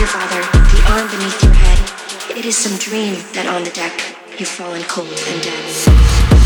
dear father, the arm beneath your head. It is some dream that on the deck you've fallen cold and dead.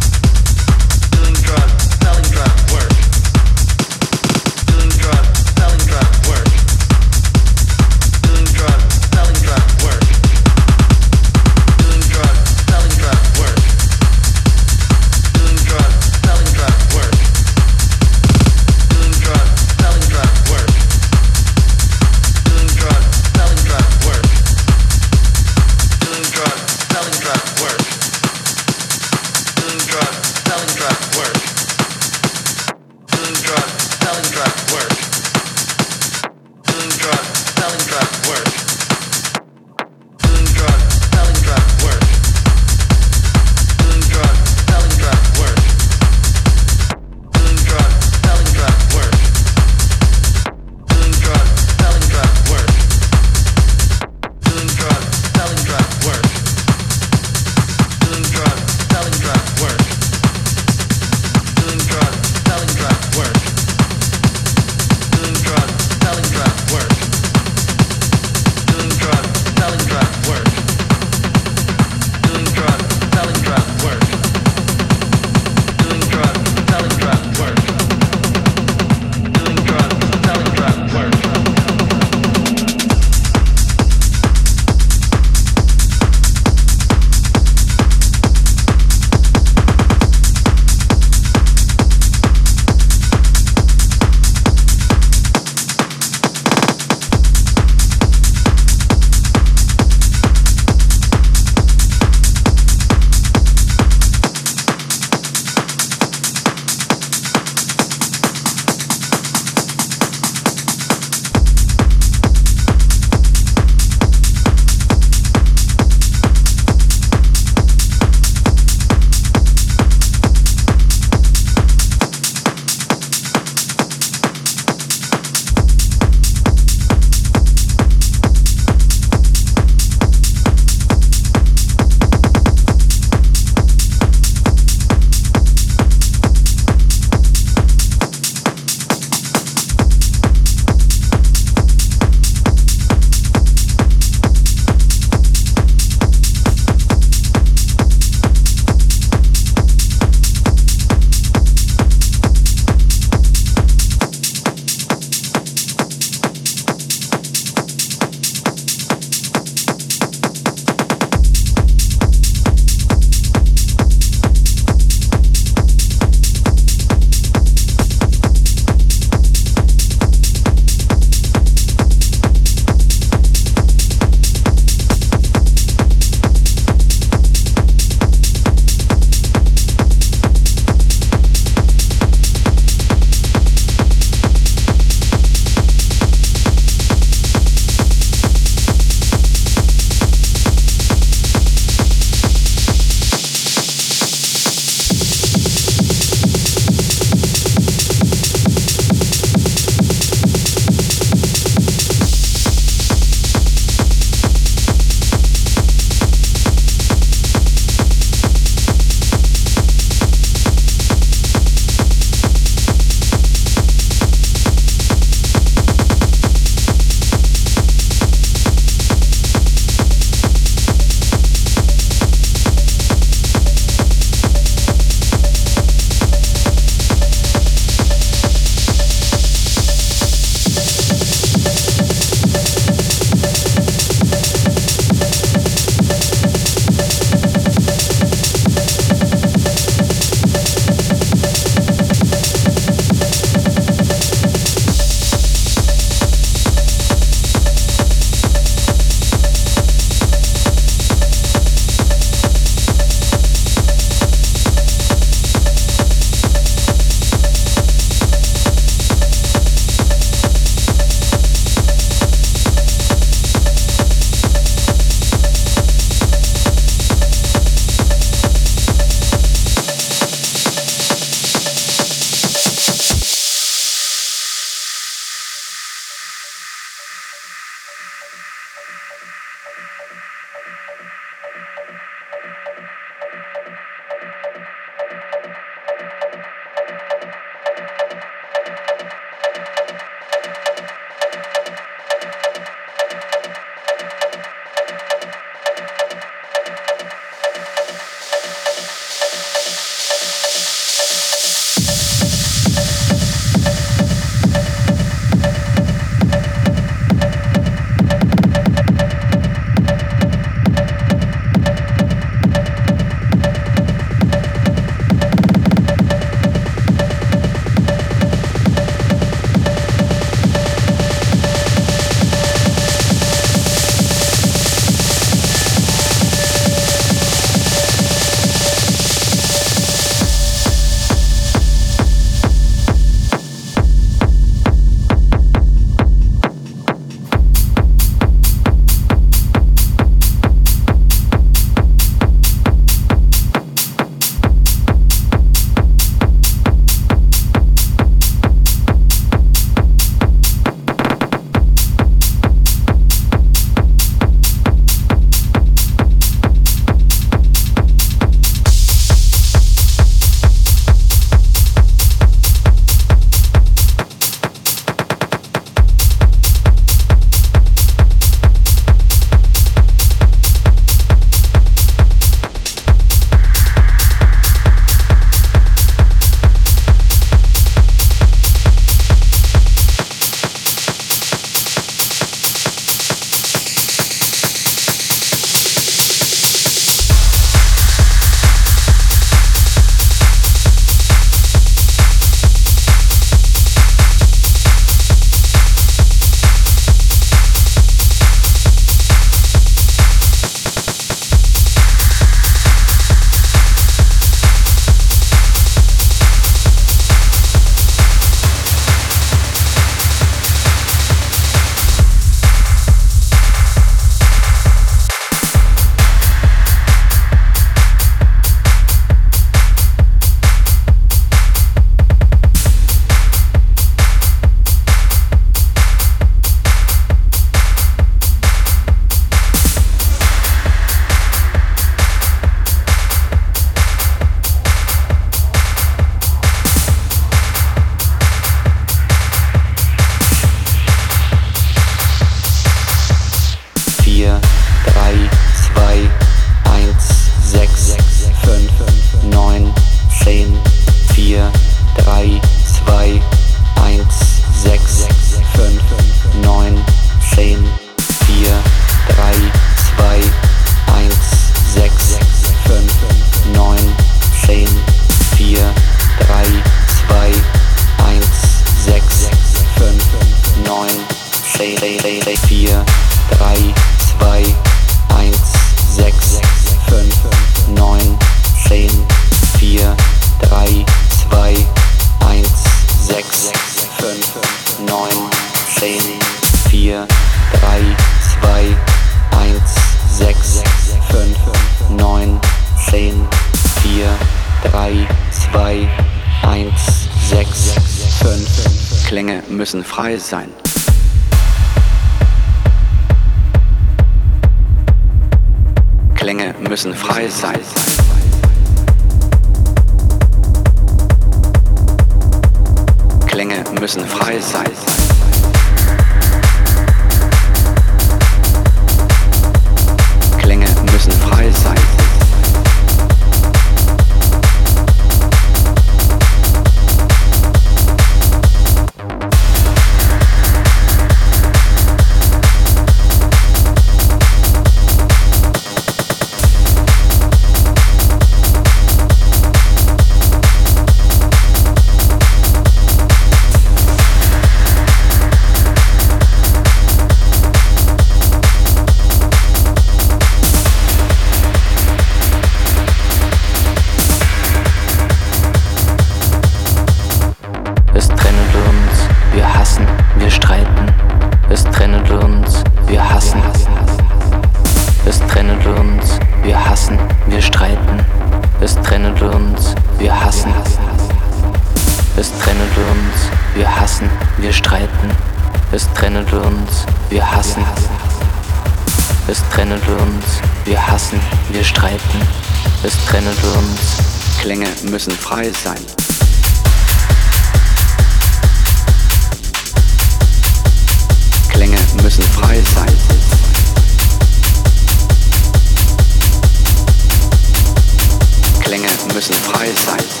Klänge müssen frei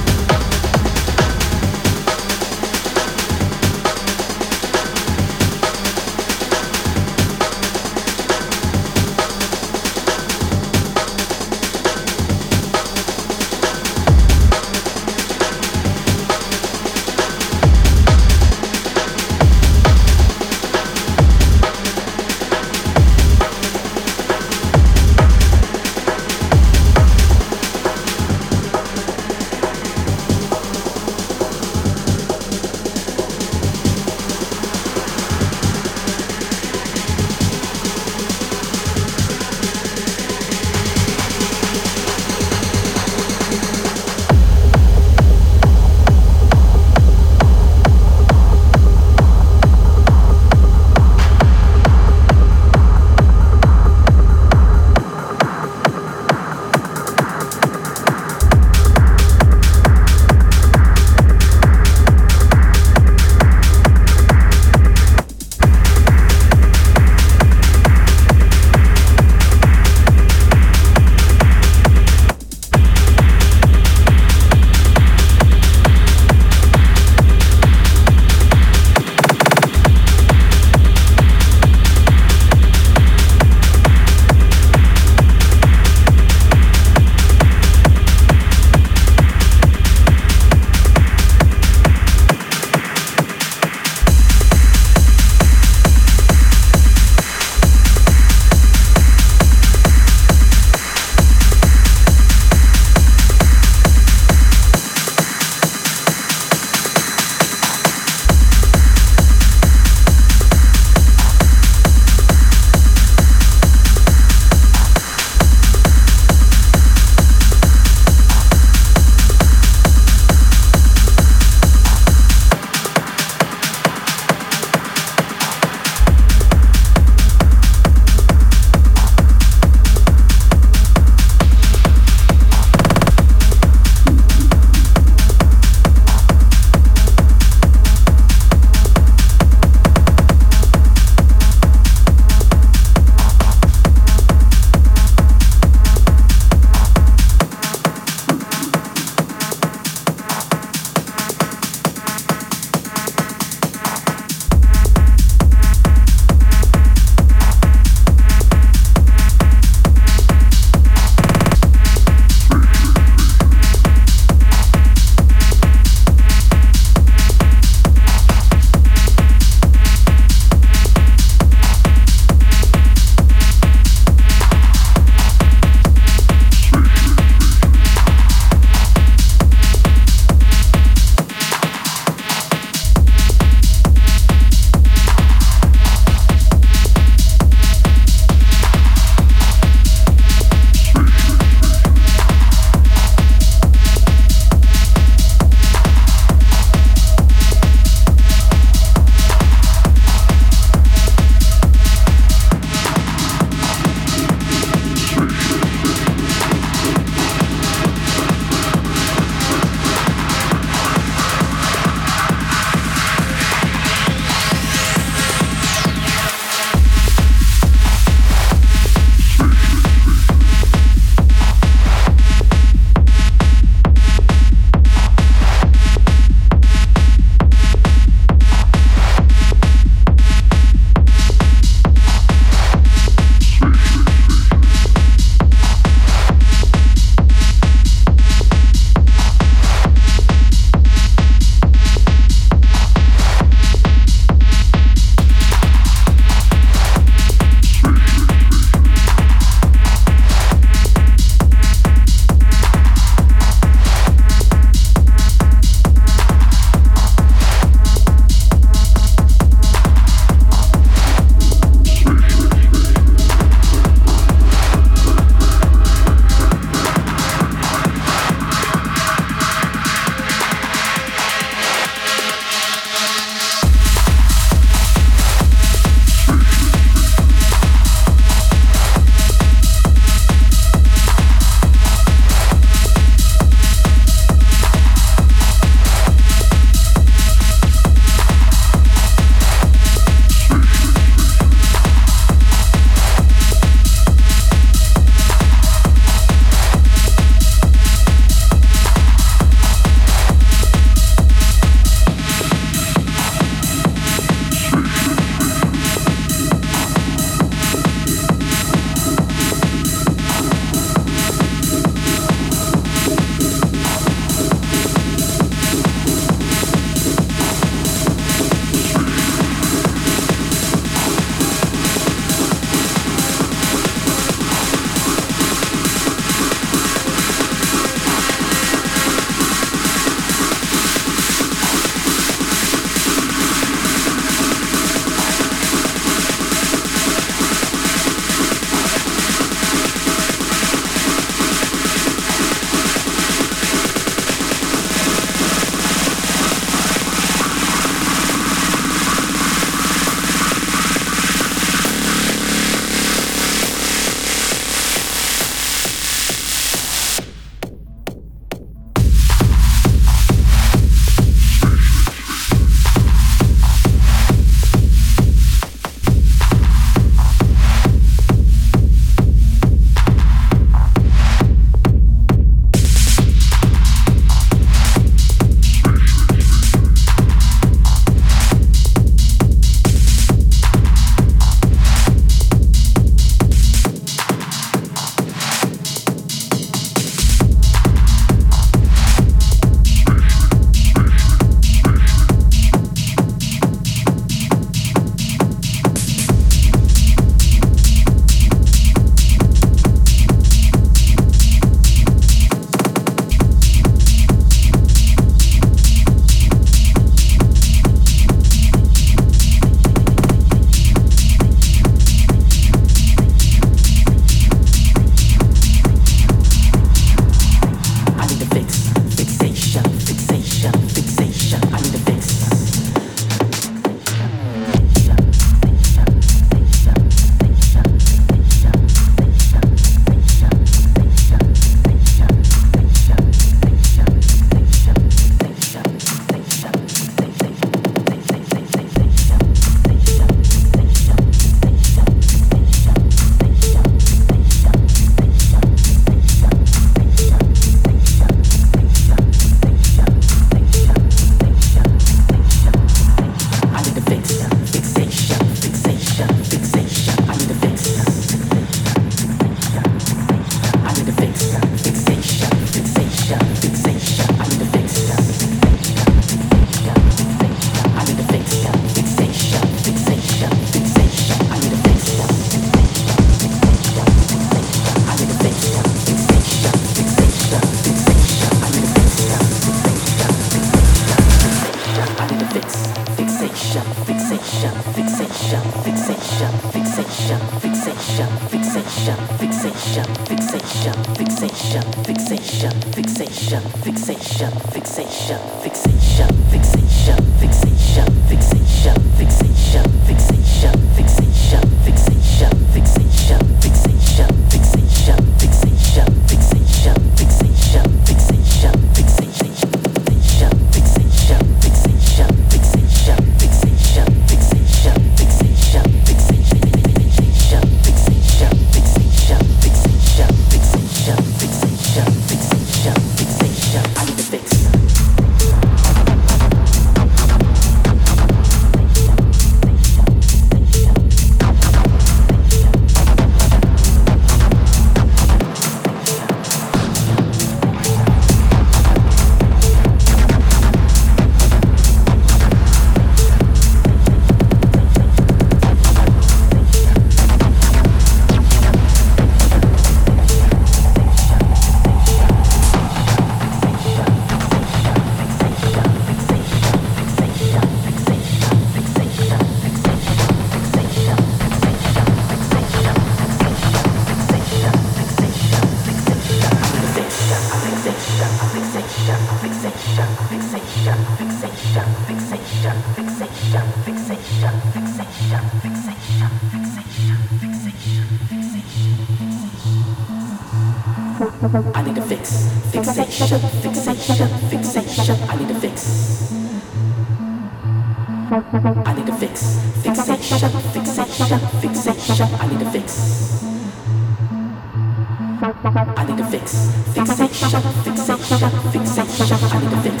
I need a fix. Fixation, fixation, fixation, I need a fix.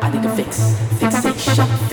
I need a fix. Fixation.